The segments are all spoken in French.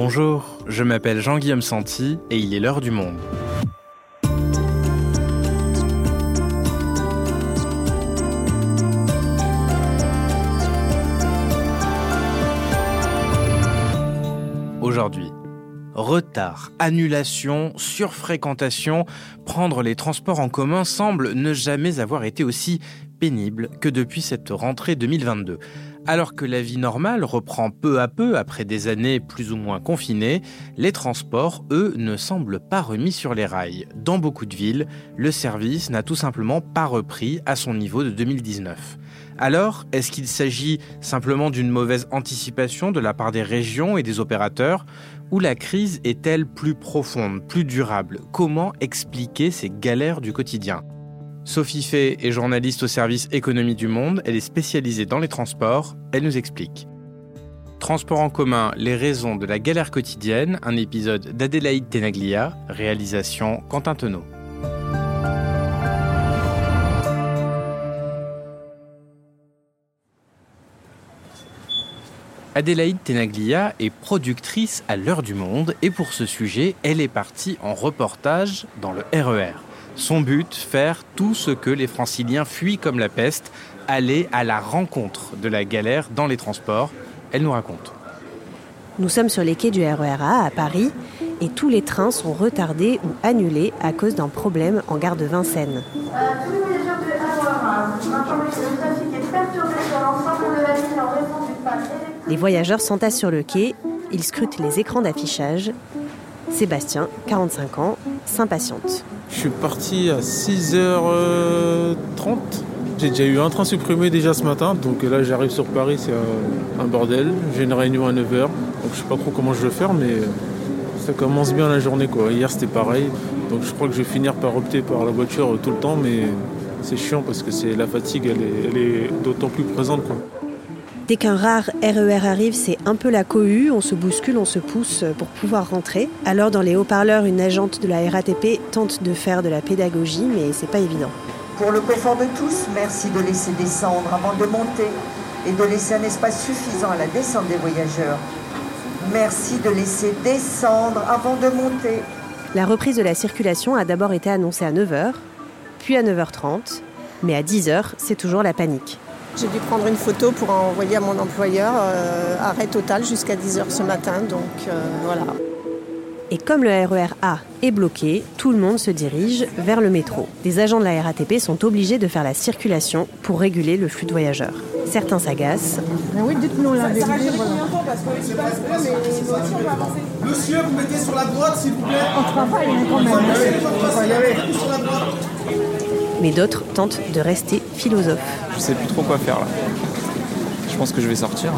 Bonjour, je m'appelle Jean-Guillaume Santi et il est l'heure du monde. Aujourd'hui, retard, annulation, surfréquentation, prendre les transports en commun semble ne jamais avoir été aussi pénible que depuis cette rentrée 2022. Alors que la vie normale reprend peu à peu après des années plus ou moins confinées, les transports, eux, ne semblent pas remis sur les rails. Dans beaucoup de villes, le service n'a tout simplement pas repris à son niveau de 2019. Alors, est-ce qu'il s'agit simplement d'une mauvaise anticipation de la part des régions et des opérateurs Ou la crise est-elle plus profonde, plus durable? Comment expliquer ces galères du quotidien? Sophie Fay est journaliste au service Économie du Monde. Elle est spécialisée dans les transports. Elle nous explique. Transport en commun, les raisons de la galère quotidienne, un épisode d'Adélaïde Tenaglia, réalisation Quentin Tenot. Adélaïde Tenaglia est productrice à l'heure du monde et pour ce sujet, elle est partie en reportage dans le RER. Son but, faire tout ce que les franciliens fuient comme la peste, aller à la rencontre de la galère dans les transports. Elle nous raconte. Nous sommes sur les quais du RERA à Paris et tous les trains sont retardés ou annulés à cause d'un problème en gare de Vincennes. Les voyageurs s'entassent sur le quai, ils scrutent les écrans d'affichage. Sébastien, 45 ans, s'impatiente. Je suis parti à 6h30. J'ai déjà eu un train supprimé déjà ce matin, donc là j'arrive sur Paris, c'est un bordel. J'ai une réunion à 9h, donc je sais pas trop comment je vais faire, mais ça commence bien la journée quoi. Hier c'était pareil, donc je crois que je vais finir par opter par la voiture tout le temps, mais c'est chiant parce que la fatigue, elle est, elle est d'autant plus présente quoi. Dès qu'un rare RER arrive, c'est un peu la cohue, on se bouscule, on se pousse pour pouvoir rentrer. Alors dans les haut-parleurs, une agente de la RATP tente de faire de la pédagogie, mais c'est pas évident. Pour le confort de tous, merci de laisser descendre avant de monter et de laisser un espace suffisant à la descente des voyageurs. Merci de laisser descendre avant de monter. La reprise de la circulation a d'abord été annoncée à 9h, puis à 9h30, mais à 10h, c'est toujours la panique. J'ai dû prendre une photo pour envoyer à mon employeur euh, arrêt total jusqu'à 10h ce matin, donc euh, voilà. Et comme le RER A est bloqué, tout le monde se dirige vers le métro. Des agents de la RATP sont obligés de faire la circulation pour réguler le flux de voyageurs. Certains s'agacent. oui, dites-nous la vérité. Monsieur, vous mettez sur la droite, s'il vous plaît. On travaille quand même. Mais d'autres tentent de rester philosophes. Je sais plus trop quoi faire là. Je pense que je vais sortir.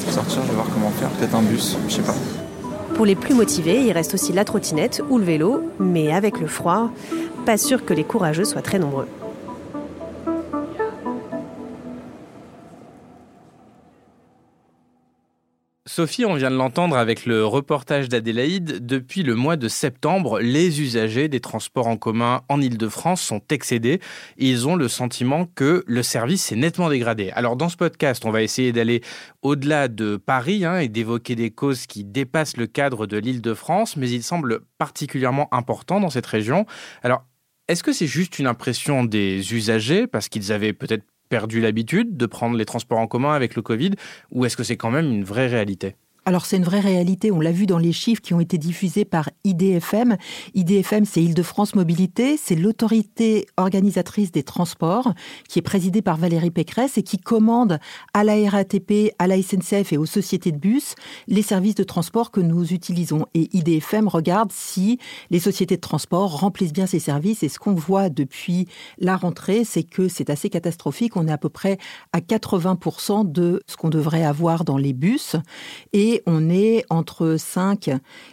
Je vais sortir, je vais voir comment faire. Peut-être un bus, je sais pas. Pour les plus motivés, il reste aussi la trottinette ou le vélo, mais avec le froid, pas sûr que les courageux soient très nombreux. Sophie, on vient de l'entendre avec le reportage d'Adélaïde. Depuis le mois de septembre, les usagers des transports en commun en Ile-de-France sont excédés ils ont le sentiment que le service s'est nettement dégradé. Alors dans ce podcast, on va essayer d'aller au-delà de Paris hein, et d'évoquer des causes qui dépassent le cadre de l'Île-de-France, mais il semble particulièrement important dans cette région. Alors est-ce que c'est juste une impression des usagers parce qu'ils avaient peut-être perdu l'habitude de prendre les transports en commun avec le Covid ou est-ce que c'est quand même une vraie réalité? Alors c'est une vraie réalité, on l'a vu dans les chiffres qui ont été diffusés par IDFM. IDFM, c'est Île-de-France Mobilité, c'est l'autorité organisatrice des transports qui est présidée par Valérie Pécresse et qui commande à la RATP, à la SNCF et aux sociétés de bus les services de transport que nous utilisons. Et IDFM regarde si les sociétés de transport remplissent bien ces services. Et ce qu'on voit depuis la rentrée, c'est que c'est assez catastrophique. On est à peu près à 80% de ce qu'on devrait avoir dans les bus. Et on est entre 5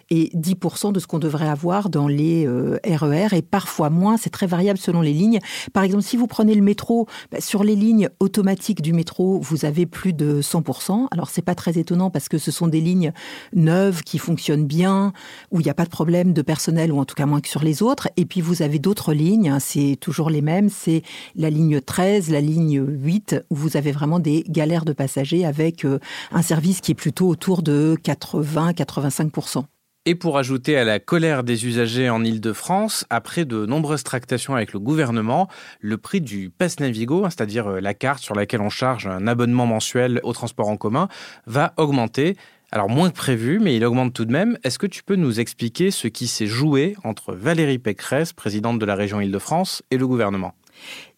et 10% de ce qu'on devrait avoir dans les RER e et parfois moins. C'est très variable selon les lignes. Par exemple, si vous prenez le métro, bah, sur les lignes automatiques du métro, vous avez plus de 100 Alors c'est pas très étonnant parce que ce sont des lignes neuves qui fonctionnent bien, où il n'y a pas de problème de personnel ou en tout cas moins que sur les autres. Et puis vous avez d'autres lignes, hein, c'est toujours les mêmes. C'est la ligne 13, la ligne 8, où vous avez vraiment des galères de passagers avec euh, un service qui est plutôt autour de de 80-85%. Et pour ajouter à la colère des usagers en Ile-de-France, après de nombreuses tractations avec le gouvernement, le prix du Pass Navigo, hein, c'est-à-dire euh, la carte sur laquelle on charge un abonnement mensuel au transport en commun, va augmenter. Alors moins que prévu, mais il augmente tout de même. Est-ce que tu peux nous expliquer ce qui s'est joué entre Valérie Pécresse, présidente de la région Île-de-France, et le gouvernement?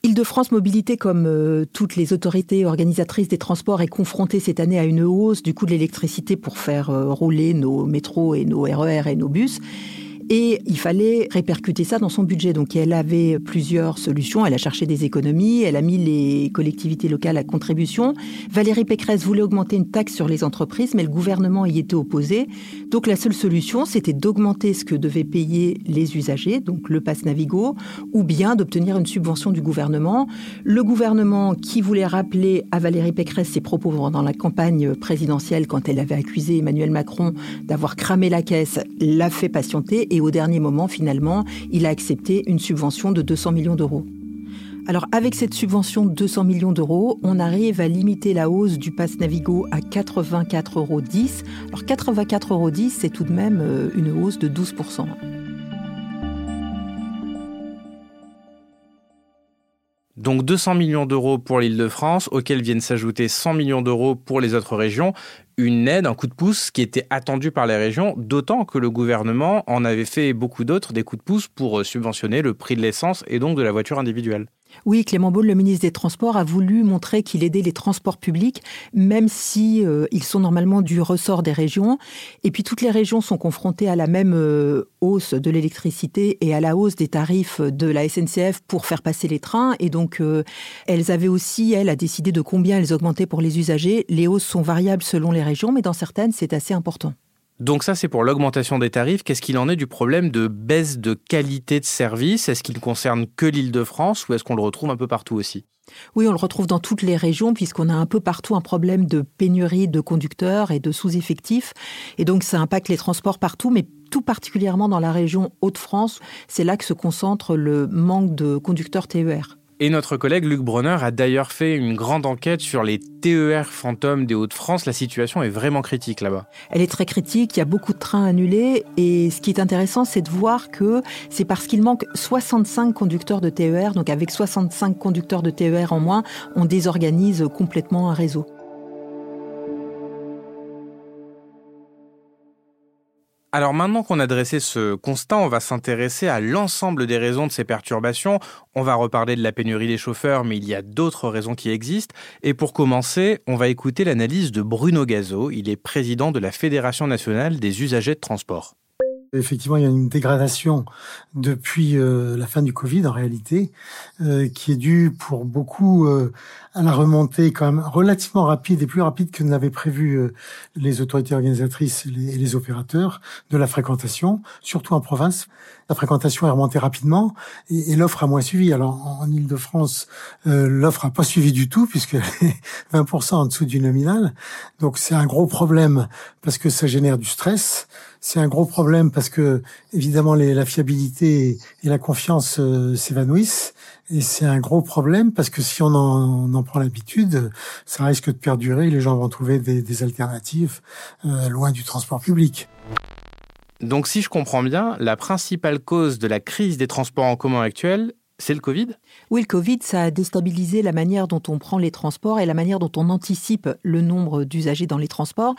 Île-de-France Mobilité, comme euh, toutes les autorités organisatrices des transports, est confrontée cette année à une hausse du coût de l'électricité pour faire euh, rouler nos métros et nos RER e et nos bus. Et il fallait répercuter ça dans son budget. Donc elle avait plusieurs solutions. Elle a cherché des économies. Elle a mis les collectivités locales à contribution. Valérie Pécresse voulait augmenter une taxe sur les entreprises, mais le gouvernement y était opposé. Donc la seule solution, c'était d'augmenter ce que devaient payer les usagers, donc le pass Navigo, ou bien d'obtenir une subvention du gouvernement. Le gouvernement qui voulait rappeler à Valérie Pécresse ses propos pendant la campagne présidentielle quand elle avait accusé Emmanuel Macron d'avoir cramé la caisse, l'a fait patienter et au dernier moment, finalement, il a accepté une subvention de 200 millions d'euros. Alors avec cette subvention de 200 millions d'euros, on arrive à limiter la hausse du pass Navigo à 84,10 euros. Alors 84,10 euros, c'est tout de même euh, une hausse de 12%. Donc 200 millions d'euros pour l'île de France, auxquels viennent s'ajouter 100 millions d'euros pour les autres régions. Une aide, un coup de pouce qui était attendu par les régions, d'autant que le gouvernement en avait fait beaucoup d'autres, des coups de pouce pour subventionner le prix de l'essence et donc de la voiture individuelle. Oui, Clément Beaune, le ministre des Transports, a voulu montrer qu'il aidait les transports publics, même si euh, ils sont normalement du ressort des régions. Et puis toutes les régions sont confrontées à la même euh, hausse de l'électricité et à la hausse des tarifs de la SNCF pour faire passer les trains. Et donc euh, elles avaient aussi, elles, à décider de combien elles augmentaient pour les usagers. Les hausses sont variables selon les régions, mais dans certaines, c'est assez important. Donc ça, c'est pour l'augmentation des tarifs. Qu'est-ce qu'il en est du problème de baisse de qualité de service? Est-ce qu'il ne concerne que l'île de France ou est-ce qu'on le retrouve un peu partout aussi? Oui, on le retrouve dans toutes les régions puisqu'on a un peu partout un problème de pénurie de conducteurs et de sous-effectifs. Et donc ça impacte les transports partout, mais tout particulièrement dans la région Hauts-de-France. C'est là que se concentre le manque de conducteurs TER. Et notre collègue Luc Bronner a d'ailleurs fait une grande enquête sur les TER fantômes des Hauts-de-France. La situation est vraiment critique là-bas. Elle est très critique, il y a beaucoup de trains annulés et ce qui est intéressant, c'est de voir que c'est parce qu'il manque 65 conducteurs de TER, donc avec 65 conducteurs de TER en moins, on désorganise complètement un réseau. Alors maintenant qu'on a dressé ce constat, on va s'intéresser à l'ensemble des raisons de ces perturbations. On va reparler de la pénurie des chauffeurs, mais il y a d'autres raisons qui existent. Et pour commencer, on va écouter l'analyse de Bruno Gazo. Il est président de la Fédération nationale des usagers de transport. Effectivement, il y a une dégradation depuis euh, la fin du Covid en réalité, euh, qui est due pour beaucoup euh, à la remontée quand même relativement rapide et plus rapide que n'avaient prévu les autorités organisatrices et les, opérateurs de la fréquentation, surtout en province. La fréquentation est remontée rapidement et, l'offre a moins suivi. Alors en, Ile-de-France, l'offre a pas suivi du tout puisque est 20% en dessous du nominal. Donc c'est un gros problème parce que ça génère du stress. C'est un gros problème parce que évidemment la fiabilité et la confiance euh, s'évanouissent. Et c'est un gros problème parce que si on en, prend l'habitude, ça risque de perdurer. Les gens vont trouver des, des alternatives euh, loin du transport public. Donc si je comprends bien, la principale cause de la crise des transports en commun actuelle, c'est le Covid? Oui, le Covid, ça a déstabilisé la manière dont on prend les transports et la manière dont on anticipe le nombre d'usagers dans les transports.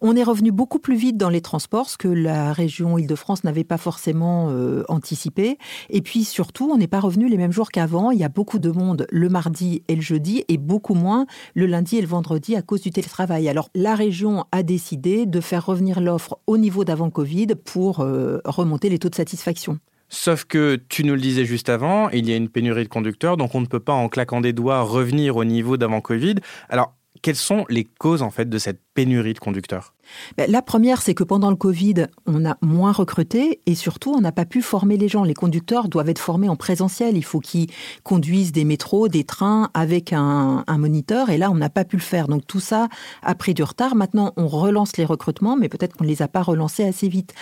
On est revenu beaucoup plus vite dans les transports, ce que la région Île-de-France n'avait pas forcément euh, anticipé. Et puis surtout, on n'est pas revenu les mêmes jours qu'avant. Il y a beaucoup de monde le mardi et le jeudi et beaucoup moins le lundi et le vendredi à cause du télétravail. Alors la région a décidé de faire revenir l'offre au niveau d'avant Covid pour euh, remonter les taux de satisfaction. Sauf que tu nous le disais juste avant, il y a une pénurie de conducteurs, donc on ne peut pas en claquant des doigts revenir au niveau d'avant Covid. Alors, quelles sont les causes en fait de cette pénurie de conducteurs ben, la première, c'est que pendant le Covid, on a moins recruté et surtout, on n'a pas pu former les gens. Les conducteurs doivent être formés en présentiel. Il faut qu'ils conduisent des métros, des trains avec un, moniteur. Et là, on n'a pas pu le faire. Donc tout ça a pris du retard. Maintenant, on relance les recrutements, mais peut-être qu'on ne les a pas relancés assez vite.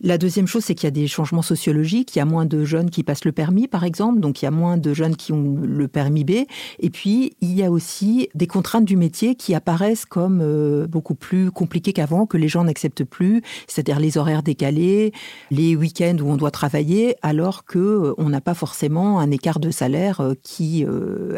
La deuxième chose, c'est qu'il y a des changements sociologiques. Il y a moins de jeunes qui passent le permis, par exemple. Donc il y a moins de jeunes qui ont le permis B. Et puis, il y a aussi des contraintes du métier qui apparaissent comme euh, beaucoup plus compliqué qu'avant, que les gens n'acceptent plus, c'est-à-dire les horaires décalés, les week-ends où on doit travailler, alors que on n'a pas forcément un écart de salaire qui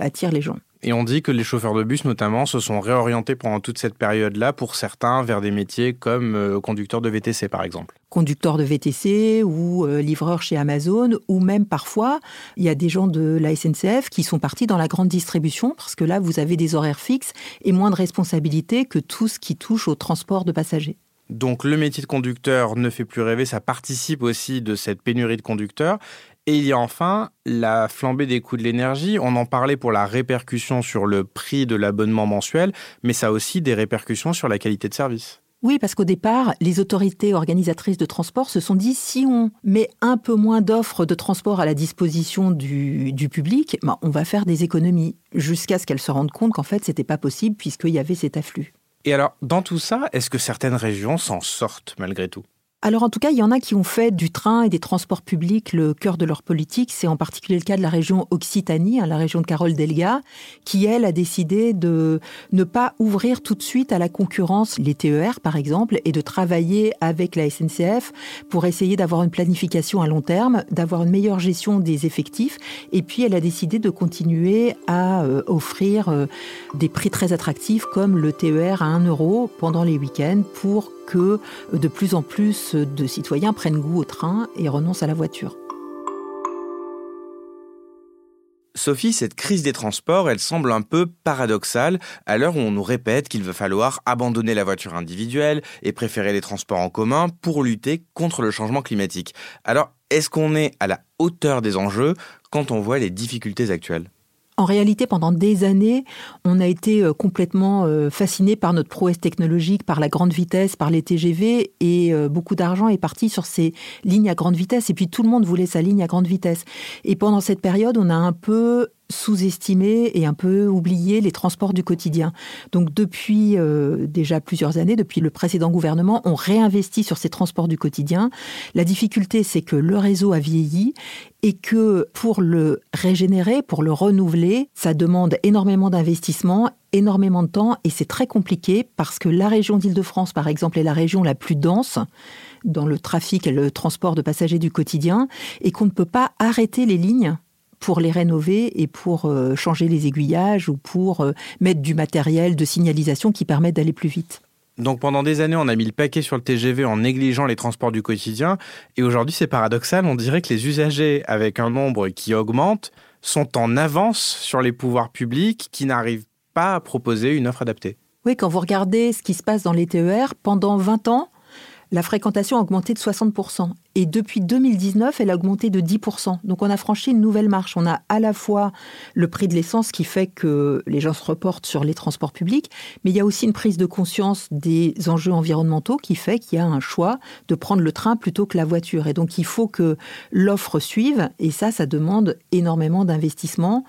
attire les gens. Et on dit que les chauffeurs de bus, notamment, se sont réorientés pendant toute cette période-là, pour certains, vers des métiers comme euh, conducteur de VTC, par exemple. Conducteur de VTC ou euh, livreur chez Amazon, ou même parfois, il y a des gens de la SNCF qui sont partis dans la grande distribution, parce que là, vous avez des horaires fixes et moins de responsabilités que tout ce qui touche au transport de passagers. Donc le métier de conducteur ne fait plus rêver, ça participe aussi de cette pénurie de conducteurs. Et il y a enfin la flambée des coûts de l'énergie. On en parlait pour la répercussion sur le prix de l'abonnement mensuel, mais ça a aussi des répercussions sur la qualité de service. Oui, parce qu'au départ, les autorités organisatrices de transport se sont dit si on met un peu moins d'offres de transport à la disposition du, public, ben, on va faire des économies, jusqu'à ce qu'elles se rendent compte qu'en fait, c'était pas possible puisqu'il y avait cet afflux. Et alors, dans tout ça, est-ce que certaines régions s'en sortent malgré tout? Alors en tout cas, il y en a qui ont fait du train et des transports publics le cœur de leur politique. C'est en particulier le cas de la région Occitanie, hein, la région de Carole Delga, qui elle a décidé de ne pas ouvrir tout de suite à la concurrence les TER par exemple et de travailler avec la SNCF pour essayer d'avoir une planification à long terme, d'avoir une meilleure gestion des effectifs. Et puis elle a décidé de continuer à euh, offrir euh, des prix très attractifs comme le TER à 1 euro pendant les week-ends pour que de plus en plus de citoyens prennent goût au train et renoncent à la voiture. Sophie, cette crise des transports, elle semble un peu paradoxale à l'heure où on nous répète qu'il va falloir abandonner la voiture individuelle et préférer les transports en commun pour lutter contre le changement climatique. Alors, est-ce qu'on est à la hauteur des enjeux quand on voit les difficultés actuelles? En réalité, pendant des années, on a été euh, complètement euh, fasciné par notre prouesse technologique, par la grande vitesse, par les TGV, et euh, beaucoup d'argent est parti sur ces lignes à grande vitesse. Et puis tout le monde voulait sa ligne à grande vitesse. Et pendant cette période, on a un peu sous-estimé et un peu oublié les transports du quotidien. Donc depuis déjà plusieurs années, depuis le précédent gouvernement, on réinvestit sur ces transports du quotidien. La difficulté, c'est que le réseau a vieilli et que pour le régénérer, pour le renouveler, ça demande énormément d'investissement énormément de temps et c'est très compliqué parce que la région d'Île-de-France, par exemple, est la région la plus dense dans le trafic et le transport de passagers du quotidien et qu'on ne peut pas arrêter les lignes pour les rénover et pour euh, changer les aiguillages ou pour euh, mettre du matériel de signalisation qui permet d'aller plus vite. Donc pendant des années, on a mis le paquet sur le TGV en négligeant les transports du quotidien. Et aujourd'hui, c'est paradoxal, on dirait que les usagers, avec un nombre qui augmente, sont en avance sur les pouvoirs publics qui n'arrivent pas à proposer une offre adaptée. Oui, quand vous regardez ce qui se passe dans les TER, pendant 20 ans, la fréquentation a augmenté de 60%. Et depuis 2019, elle a augmenté de 10%. Donc on a franchi une nouvelle marche. On a à la fois le prix de l'essence qui fait que les gens se reportent sur les transports publics, mais il y a aussi une prise de conscience des enjeux environnementaux qui fait qu'il y a un choix de prendre le train plutôt que la voiture. Et donc il faut que l'offre suive, et ça, ça demande énormément d'investissement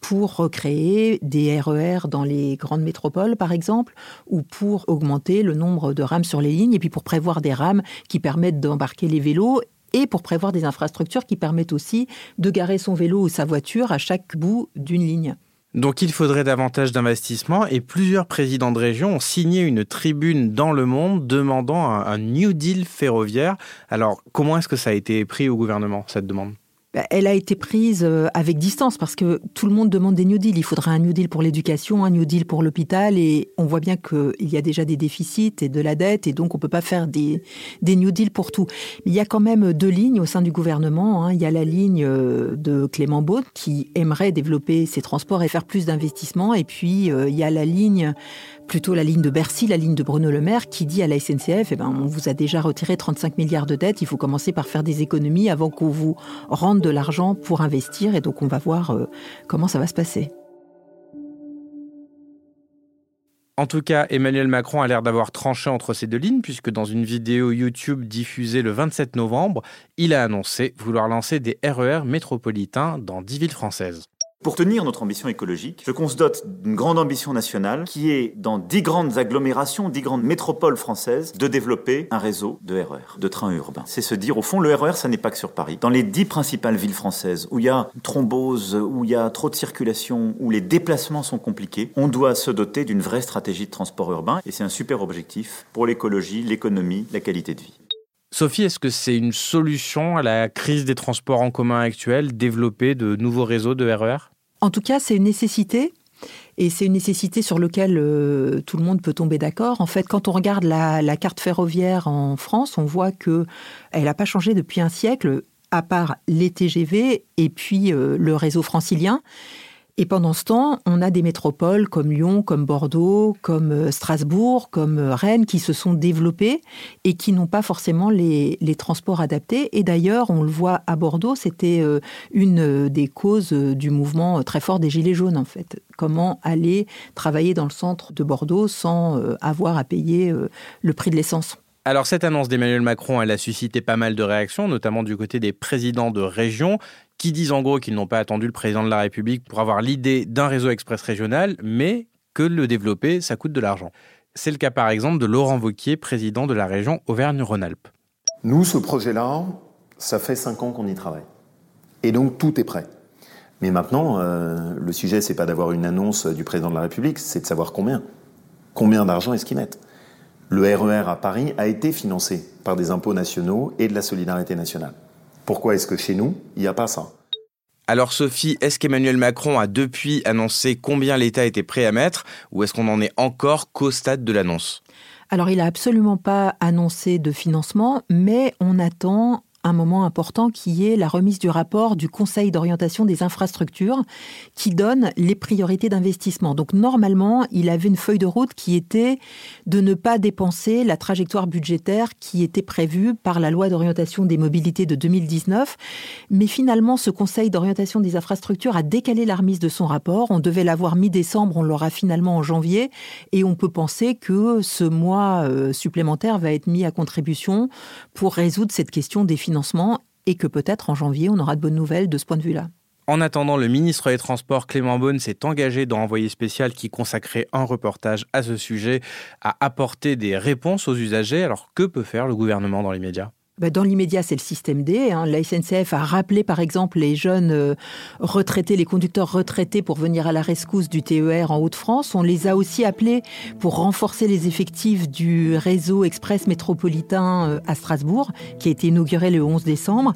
pour recréer des RER e dans les grandes métropoles, par exemple, ou pour augmenter le nombre de rames sur les lignes, et puis pour prévoir des rames qui permettent d'embarquer les vélos et pour prévoir des infrastructures qui permettent aussi de garer son vélo ou sa voiture à chaque bout d'une ligne. Donc il faudrait davantage d'investissements et plusieurs présidents de région ont signé une tribune dans le monde demandant un, New Deal ferroviaire. Alors comment est-ce que ça a été pris au gouvernement, cette demande? Elle a été prise euh, avec distance parce que tout le monde demande des New Deal. Il faudrait un New Deal pour l'éducation, un New Deal pour l'hôpital et on voit bien qu'il y a déjà des déficits et de la dette et donc on peut pas faire des, des New Deal pour tout. il y a quand même deux lignes au sein du gouvernement. Hein. Il y a la ligne euh, de Clément Beaune qui aimerait développer ses transports et faire plus d'investissements et puis euh, il y a la ligne plutôt la ligne de Bercy, la ligne de Bruno Le Maire, qui dit à la SNCF, eh ben, on vous a déjà retiré 35 milliards de dettes, il faut commencer par faire des économies avant qu'on vous rende de l'argent pour investir, et donc on va voir euh, comment ça va se passer. En tout cas, Emmanuel Macron a l'air d'avoir tranché entre ces deux lignes, puisque dans une vidéo YouTube diffusée le 27 novembre, il a annoncé vouloir lancer des RER e métropolitains dans 10 villes françaises. Pour tenir notre ambition écologique, je qu'on se dote d'une grande ambition nationale qui est, dans dix grandes agglomérations, dix grandes métropoles françaises, de développer un réseau de RER, e de trains urbains. C'est se dire, au fond, le RER, e ça n'est pas que sur Paris. Dans les dix principales villes françaises où il y a thrombose, où il y a trop de circulation, où les déplacements sont compliqués, on doit se doter d'une vraie stratégie de transport urbain et c'est un super objectif pour l'écologie, l'économie, la qualité de vie. Sophie, est-ce que c'est une solution à la crise des transports en commun actuelle, développer de nouveaux réseaux de RER e En tout cas, c'est une nécessité. Et c'est une nécessité sur laquelle euh, tout le monde peut tomber d'accord. En fait, quand on regarde la, carte ferroviaire en France, on voit que elle n'a pas changé depuis un siècle, à part les TGV et puis euh, le réseau francilien. Et pendant ce temps, on a des métropoles comme Lyon, comme Bordeaux, comme euh, Strasbourg, comme euh, Rennes qui se sont développées et qui n'ont pas forcément les, transports adaptés. Et d'ailleurs, on le voit à Bordeaux, c'était euh, une des causes du mouvement très fort des Gilets jaunes, en fait. Comment aller travailler dans le centre de Bordeaux sans avoir à payer le prix de l'essence? Alors cette annonce d'Emmanuel Macron, elle a suscité pas mal de réactions, notamment du côté des présidents de région qui disent en gros qu'ils n'ont pas attendu le président de la République pour avoir l'idée d'un réseau express régional, mais que le développer, ça coûte de l'argent. C'est le cas par exemple de Laurent Vauquier, président de la région Auvergne-Rhône-Alpes. Nous, ce projet-là, ça fait cinq ans qu'on y travaille. Et donc tout est prêt. Mais maintenant, euh, le sujet, c'est pas d'avoir une annonce du président de la République, c'est de savoir combien. Combien d'argent est-ce qu'ils mettent Le RER e à Paris a été financé par des impôts nationaux et de la solidarité nationale. Pourquoi est-ce que chez nous, il n'y a pas ça? Alors Sophie, est-ce qu'Emmanuel Macron a depuis annoncé combien l'État était prêt à mettre ou est-ce qu'on en est encore qu'au stade de l'annonce? Alors, il n'a absolument pas annoncé de financement, mais on attend un moment important qui est la remise du rapport du Conseil d'orientation des infrastructures qui donne les priorités d'investissement. Donc normalement, il avait une feuille de route qui était de ne pas dépenser la trajectoire budgétaire qui était prévue par la loi d'orientation des mobilités de 2019. Mais finalement, ce Conseil d'orientation des infrastructures a décalé la remise de son rapport. On devait l'avoir mi-décembre, on l'aura finalement en janvier. Et on peut penser que ce mois euh, supplémentaire va être mis à contribution pour résoudre cette question des financements et que peut-être en janvier, on aura de bonnes nouvelles de ce point de vue-là. En attendant, le ministre des Transports, Clément Beaune, s'est engagé dans Envoyé spécial qui consacrait un reportage à ce sujet, à apporter des réponses aux usagers. Alors que peut faire le gouvernement dans les médias? Dans l'immédiat, c'est le système D. Hein. La SNCF a rappelé, par exemple, les jeunes euh, retraités, les conducteurs retraités pour venir à la rescousse du TER en Haute-France. On les a aussi appelés pour renforcer les effectifs du réseau express métropolitain euh, à Strasbourg, qui a été inauguré le 11 décembre.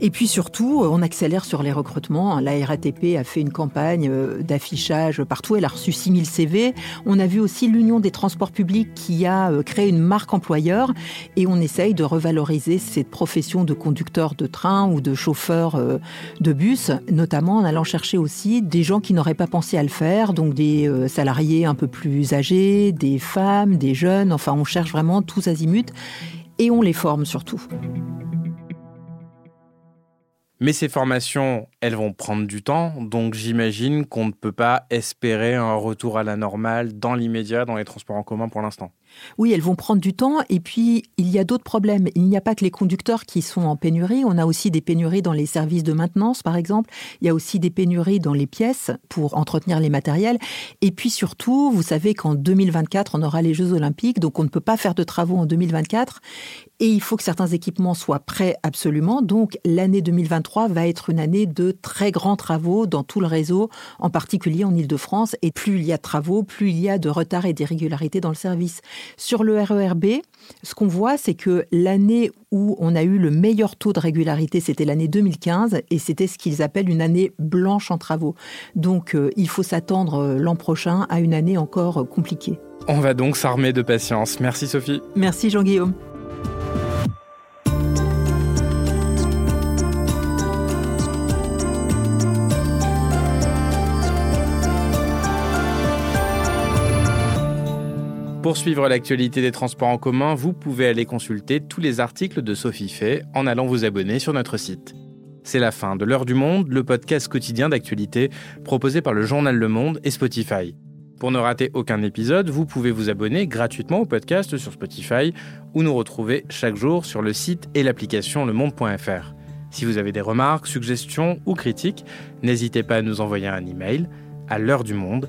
Et puis surtout, euh, on accélère sur les recrutements. La RATP a fait une campagne d'affichage partout. Elle a reçu 6000 CV. On a vu aussi l'Union des transports publics qui a créé une marque employeur et on essaye de revaloriser cette profession de conducteur de train ou de chauffeur euh, de bus, notamment en allant chercher aussi des gens qui n'auraient pas pensé à le faire, donc des euh, salariés un peu plus âgés, des femmes, des jeunes, enfin on cherche vraiment tous azimuts et on les forme surtout. Mais ces formations, elles vont prendre du temps, donc j'imagine qu'on ne peut pas espérer un retour à la normale dans l'immédiat dans les transports en commun pour l'instant. Oui, elles vont prendre du temps. Et puis, il y a d'autres problèmes. Il n'y a pas que les conducteurs qui sont en pénurie. On a aussi des pénuries dans les services de maintenance, par exemple. Il y a aussi des pénuries dans les pièces pour entretenir les matériels. Et puis surtout, vous savez qu'en 2024, on aura les Jeux Olympiques. Donc, on ne peut pas faire de travaux en 2024. Et il faut que certains équipements soient prêts absolument. Donc, l'année 2023 va être une année de très grands travaux dans tout le réseau, en particulier en Ile-de-France. Et plus il y a de travaux, plus il y a de retard et d'irrégularités dans le service. Sur le RERB, ce qu'on voit, c'est que l'année où on a eu le meilleur taux de régularité, c'était l'année 2015, et c'était ce qu'ils appellent une année blanche en travaux. Donc euh, il faut s'attendre euh, l'an prochain à une année encore euh, compliquée. On va donc s'armer de patience. Merci Sophie. Merci Jean-Guillaume. Pour suivre l'actualité des transports en commun, vous pouvez aller consulter tous les articles de Sophie Fay en allant vous abonner sur notre site. C'est la fin de L'heure du monde, le podcast quotidien d'actualité proposé par le journal Le Monde et Spotify. Pour ne rater aucun épisode, vous pouvez vous abonner gratuitement au podcast sur Spotify ou nous retrouver chaque jour sur le site et l'application lemonde.fr. Si vous avez des remarques, suggestions ou critiques, n'hésitez pas à nous envoyer un email à l'heure du monde